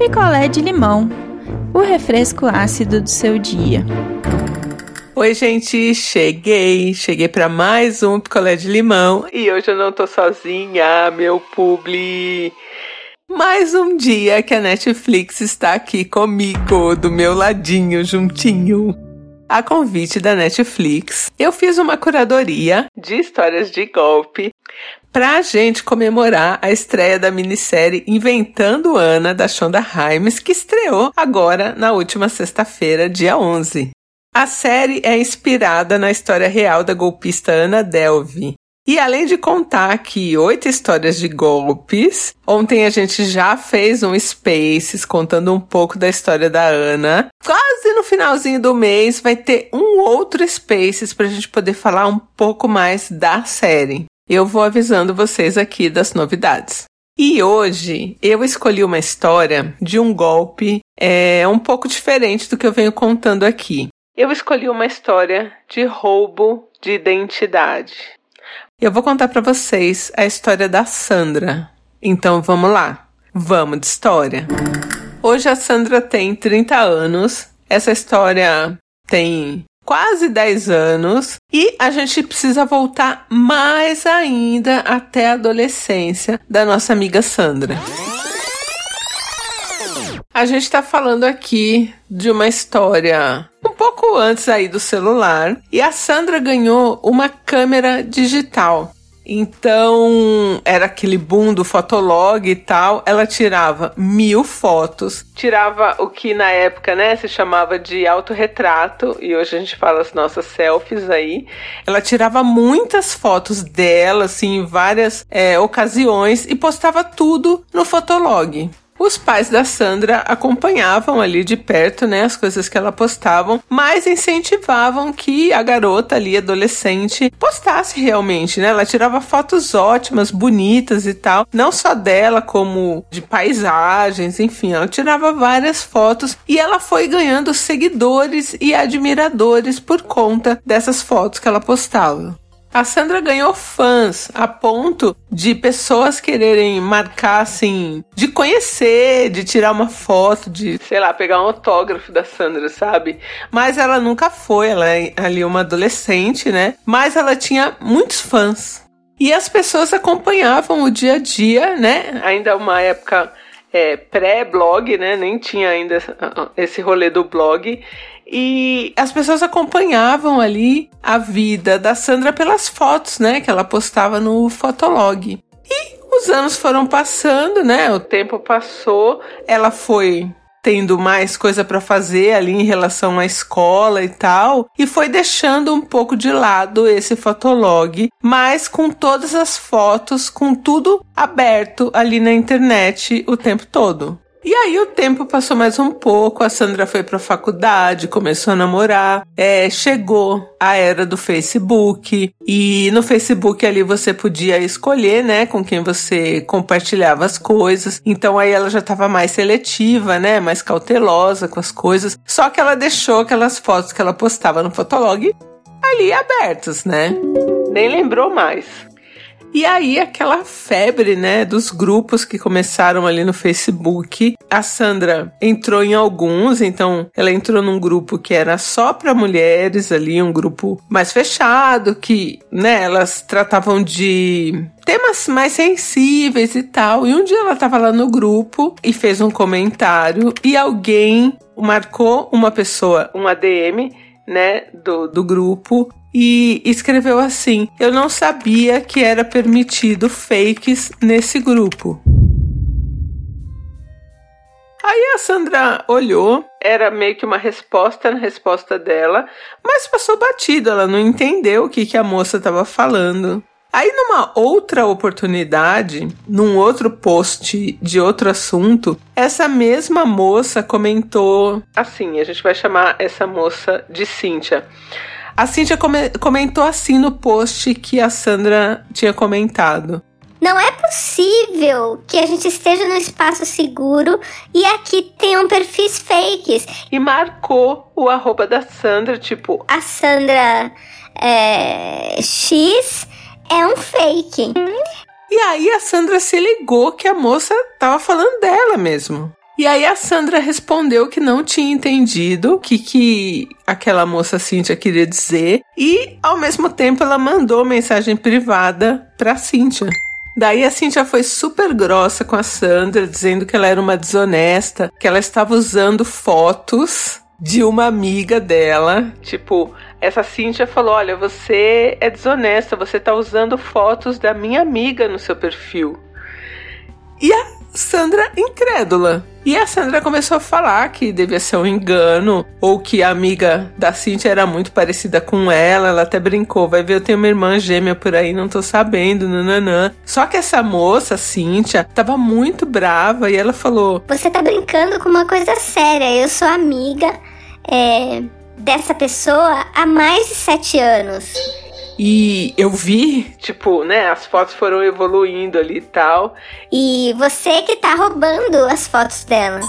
picolé de limão, o refresco ácido do seu dia. Oi, gente, cheguei, cheguei para mais um picolé de limão e hoje eu não tô sozinha, meu publi. Mais um dia que a Netflix está aqui comigo, do meu ladinho, juntinho. A convite da Netflix, eu fiz uma curadoria de histórias de golpe para a gente comemorar a estreia da minissérie Inventando Ana, da Shonda Rhimes, que estreou agora na última sexta-feira, dia 11. A série é inspirada na história real da golpista Ana Delvey. E além de contar aqui oito histórias de golpes, ontem a gente já fez um Spaces contando um pouco da história da Ana. Quase no finalzinho do mês vai ter um outro Spaces para a gente poder falar um pouco mais da série eu vou avisando vocês aqui das novidades. E hoje eu escolhi uma história de um golpe é, um pouco diferente do que eu venho contando aqui. Eu escolhi uma história de roubo de identidade. Eu vou contar para vocês a história da Sandra. Então vamos lá, vamos de história. Hoje a Sandra tem 30 anos. Essa história tem quase 10 anos e a gente precisa voltar mais ainda até a adolescência da nossa amiga Sandra. A gente está falando aqui de uma história um pouco antes aí do celular e a Sandra ganhou uma câmera digital. Então, era aquele boom do fotolog e tal. Ela tirava mil fotos, tirava o que na época, né, se chamava de autorretrato, e hoje a gente fala as nossas selfies aí. Ela tirava muitas fotos dela, assim, em várias é, ocasiões, e postava tudo no fotolog. Os pais da Sandra acompanhavam ali de perto, né, as coisas que ela postavam, mas incentivavam que a garota ali, adolescente, postasse realmente, né? Ela tirava fotos ótimas, bonitas e tal, não só dela, como de paisagens, enfim, ela tirava várias fotos e ela foi ganhando seguidores e admiradores por conta dessas fotos que ela postava. A Sandra ganhou fãs a ponto de pessoas quererem marcar, assim, de conhecer, de tirar uma foto, de, sei lá, pegar um autógrafo da Sandra, sabe? Mas ela nunca foi, ela é ali uma adolescente, né? Mas ela tinha muitos fãs. E as pessoas acompanhavam o dia a dia, né? Ainda uma época é, pré-blog, né? Nem tinha ainda esse rolê do blog. E as pessoas acompanhavam ali a vida da Sandra pelas fotos, né, que ela postava no Fotolog. E os anos foram passando, né? O tempo passou, ela foi tendo mais coisa para fazer ali em relação à escola e tal, e foi deixando um pouco de lado esse fotolog, mas com todas as fotos, com tudo aberto ali na internet o tempo todo. E aí o tempo passou mais um pouco, a Sandra foi pra faculdade, começou a namorar, é, chegou a era do Facebook, e no Facebook ali você podia escolher, né, com quem você compartilhava as coisas. Então aí ela já tava mais seletiva, né, mais cautelosa com as coisas. Só que ela deixou aquelas fotos que ela postava no Fotolog ali abertas, né? Nem lembrou mais. E aí, aquela febre, né, dos grupos que começaram ali no Facebook. A Sandra entrou em alguns, então ela entrou num grupo que era só para mulheres ali, um grupo mais fechado, que, né, elas tratavam de temas mais sensíveis e tal. E um dia ela tava lá no grupo e fez um comentário e alguém marcou uma pessoa, um ADM, né, do, do grupo e escreveu assim: Eu não sabia que era permitido fakes nesse grupo. Aí a Sandra olhou, era meio que uma resposta na resposta dela, mas passou batido, ela não entendeu o que, que a moça estava falando. Aí, numa outra oportunidade, num outro post de outro assunto, essa mesma moça comentou assim: a gente vai chamar essa moça de Cíntia. A Cintia come comentou assim no post que a Sandra tinha comentado. Não é possível que a gente esteja num espaço seguro e aqui tenham perfis fakes. E marcou o arroba da Sandra, tipo. A Sandra é, X é um fake. E aí a Sandra se ligou que a moça tava falando dela mesmo. E aí a Sandra respondeu que não tinha entendido o que, que aquela moça Cíntia queria dizer. E ao mesmo tempo ela mandou mensagem privada pra Cíntia. Daí a Cintia foi super grossa com a Sandra, dizendo que ela era uma desonesta, que ela estava usando fotos de uma amiga dela. Tipo, essa Cintia falou: Olha, você é desonesta, você está usando fotos da minha amiga no seu perfil. E a Sandra incrédula. E a Sandra começou a falar que devia ser um engano, ou que a amiga da Cintia era muito parecida com ela. Ela até brincou: vai ver, eu tenho uma irmã gêmea por aí, não tô sabendo, nananã. Só que essa moça, Cintia, tava muito brava e ela falou: Você tá brincando com uma coisa séria, eu sou amiga é, dessa pessoa há mais de sete anos. E eu vi, tipo, né, as fotos foram evoluindo ali e tal. E você que tá roubando as fotos dela.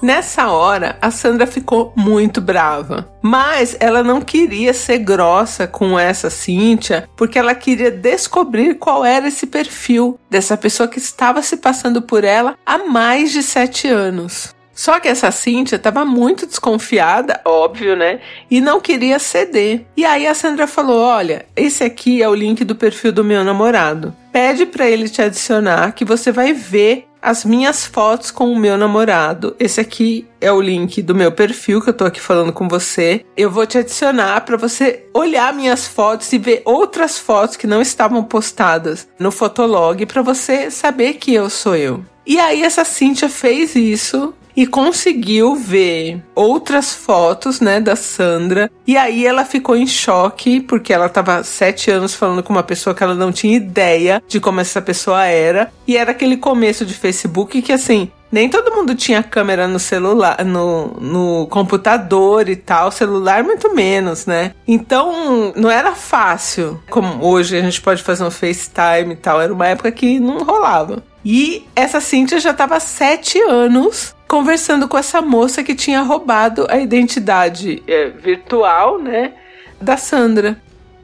Nessa hora, a Sandra ficou muito brava. Mas ela não queria ser grossa com essa Cíntia, porque ela queria descobrir qual era esse perfil dessa pessoa que estava se passando por ela há mais de sete anos. Só que essa Cíntia estava muito desconfiada, óbvio, né? E não queria ceder. E aí a Sandra falou: Olha, esse aqui é o link do perfil do meu namorado. Pede para ele te adicionar que você vai ver as minhas fotos com o meu namorado. Esse aqui é o link do meu perfil que eu tô aqui falando com você. Eu vou te adicionar para você olhar minhas fotos e ver outras fotos que não estavam postadas no Fotolog para você saber que eu sou eu. E aí essa Cíntia fez isso e conseguiu ver outras fotos, né, da Sandra. E aí ela ficou em choque, porque ela estava sete anos falando com uma pessoa que ela não tinha ideia de como essa pessoa era. E era aquele começo de Facebook que, assim, nem todo mundo tinha câmera no celular, no, no computador e tal, celular muito menos, né? Então não era fácil, como hoje a gente pode fazer um FaceTime e tal, era uma época que não rolava. E essa Cíntia já estava sete anos conversando com essa moça que tinha roubado a identidade é, virtual, né, da Sandra.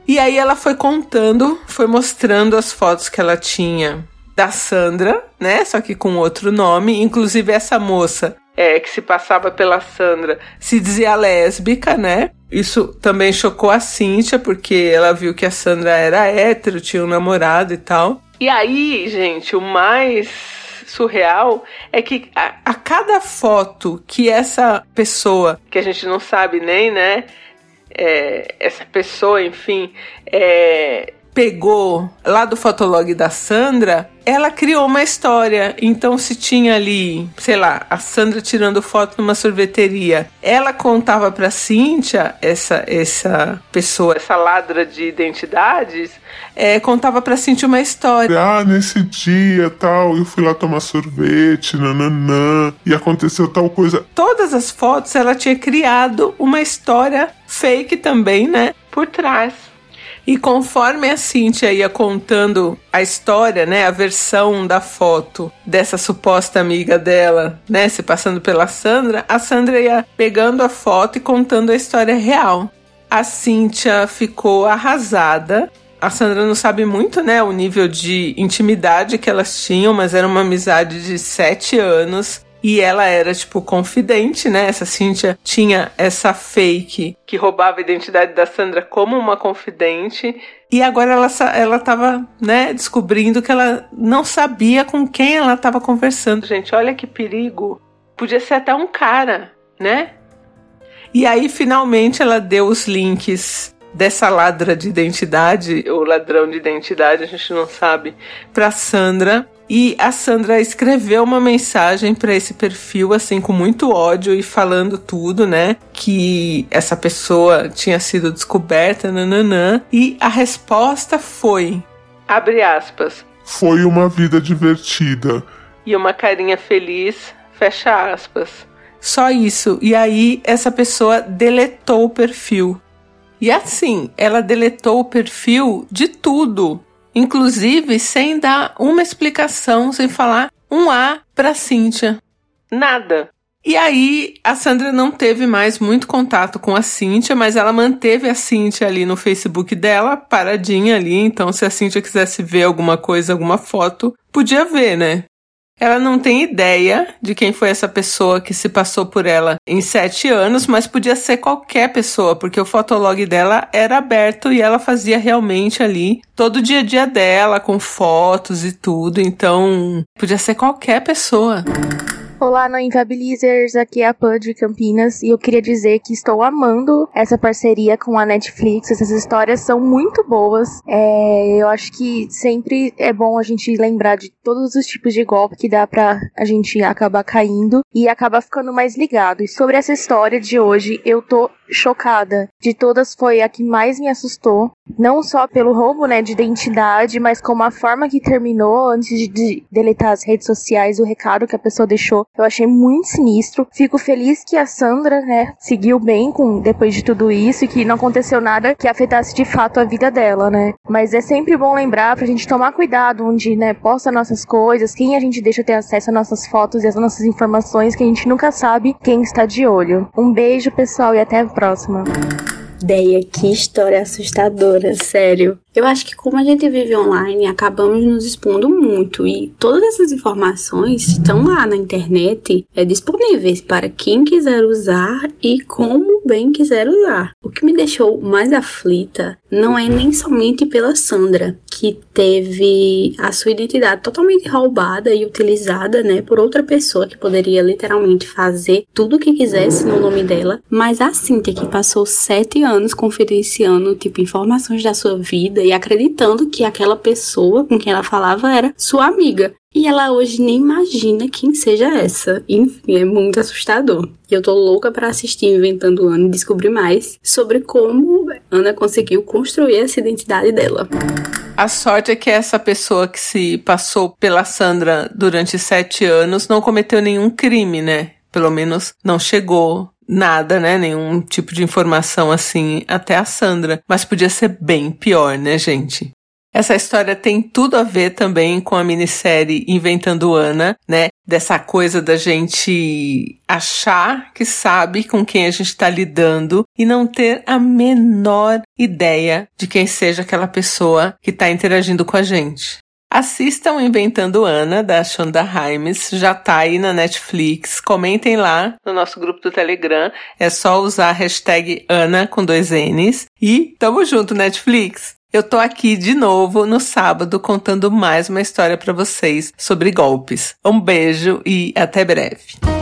E aí ela foi contando, foi mostrando as fotos que ela tinha da Sandra, né, só que com outro nome. Inclusive essa moça é, que se passava pela Sandra se dizia lésbica, né? Isso também chocou a Cíntia, porque ela viu que a Sandra era hétero, tinha um namorado e tal. E aí, gente, o mais surreal é que a, a cada foto que essa pessoa, que a gente não sabe nem, né? É, essa pessoa, enfim, é, pegou lá do fotolog da Sandra, ela criou uma história. Então, se tinha ali, sei lá, a Sandra tirando foto numa sorveteria, ela contava pra Cíntia, essa, essa pessoa, essa ladra de identidades, é, contava pra Cíntia uma história. Ah, nesse dia tal, eu fui lá tomar sorvete, nananã, e aconteceu tal coisa. Todas as fotos ela tinha criado uma história fake também, né? Por trás. E conforme a Cintia ia contando a história, né, a versão da foto dessa suposta amiga dela, né, se passando pela Sandra, a Sandra ia pegando a foto e contando a história real. A Cintia ficou arrasada. A Sandra não sabe muito, né, o nível de intimidade que elas tinham, mas era uma amizade de sete anos. E ela era, tipo, confidente, né? Essa Cynthia tinha essa fake que roubava a identidade da Sandra como uma confidente. E agora ela, ela tava, né, descobrindo que ela não sabia com quem ela tava conversando. Gente, olha que perigo. Podia ser até um cara, né? E aí, finalmente, ela deu os links dessa ladra de identidade, ou ladrão de identidade, a gente não sabe, para Sandra. E a Sandra escreveu uma mensagem para esse perfil, assim, com muito ódio e falando tudo, né? Que essa pessoa tinha sido descoberta, nananã. E a resposta foi: abre aspas. Foi uma vida divertida. E uma carinha feliz, fecha aspas. Só isso. E aí essa pessoa deletou o perfil. E assim, ela deletou o perfil de tudo inclusive sem dar uma explicação, sem falar um A para Cíntia. Nada. E aí a Sandra não teve mais muito contato com a Cíntia, mas ela manteve a Cíntia ali no Facebook dela, paradinha ali, então se a Cíntia quisesse ver alguma coisa, alguma foto, podia ver, né? Ela não tem ideia de quem foi essa pessoa que se passou por ela em sete anos, mas podia ser qualquer pessoa, porque o fotolog dela era aberto e ela fazia realmente ali todo o dia a dia dela, com fotos e tudo. Então, podia ser qualquer pessoa. Olá, no Inviabilizers, aqui é a Pan de Campinas e eu queria dizer que estou amando essa parceria com a Netflix. Essas histórias são muito boas. É, eu acho que sempre é bom a gente lembrar de todos os tipos de golpe que dá pra a gente acabar caindo e acabar ficando mais ligado. E sobre essa história de hoje, eu tô chocada. De todas foi a que mais me assustou, não só pelo roubo, né, de identidade, mas como a forma que terminou antes de, de deletar as redes sociais, o recado que a pessoa deixou. Eu achei muito sinistro. Fico feliz que a Sandra, né, seguiu bem com depois de tudo isso e que não aconteceu nada que afetasse de fato a vida dela, né? Mas é sempre bom lembrar pra gente tomar cuidado onde, né, posta nossas coisas, quem a gente deixa ter acesso às nossas fotos e às nossas informações, que a gente nunca sabe quem está de olho. Um beijo, pessoal, e até a próxima. Ideia, que história assustadora, sério. Eu acho que como a gente vive online, acabamos nos expondo muito e todas essas informações estão lá na internet, é, disponíveis para quem quiser usar e como bem quiser usar. O que me deixou mais aflita não é nem somente pela Sandra, que teve a sua identidade totalmente roubada e utilizada, né, por outra pessoa que poderia literalmente fazer tudo o que quisesse no nome dela, mas a Cíntia que passou sete anos confidenciando, tipo, informações da sua vida e acreditando que aquela pessoa com quem ela falava era sua amiga. E ela hoje nem imagina quem seja essa. Enfim, é muito assustador. E eu tô louca para assistir Inventando Ana e descobrir mais sobre como Ana conseguiu construir essa identidade dela. A sorte é que essa pessoa que se passou pela Sandra durante sete anos não cometeu nenhum crime, né? Pelo menos não chegou nada, né? Nenhum tipo de informação assim até a Sandra. Mas podia ser bem pior, né, gente? Essa história tem tudo a ver também com a minissérie Inventando Ana, né? Dessa coisa da gente achar que sabe com quem a gente está lidando e não ter a menor ideia de quem seja aquela pessoa que está interagindo com a gente. Assistam Inventando Ana, da Shonda Rhimes, já tá aí na Netflix. Comentem lá no nosso grupo do Telegram. É só usar a hashtag Ana com dois N's. E tamo junto, Netflix! Eu tô aqui de novo no sábado contando mais uma história para vocês sobre golpes. Um beijo e até breve.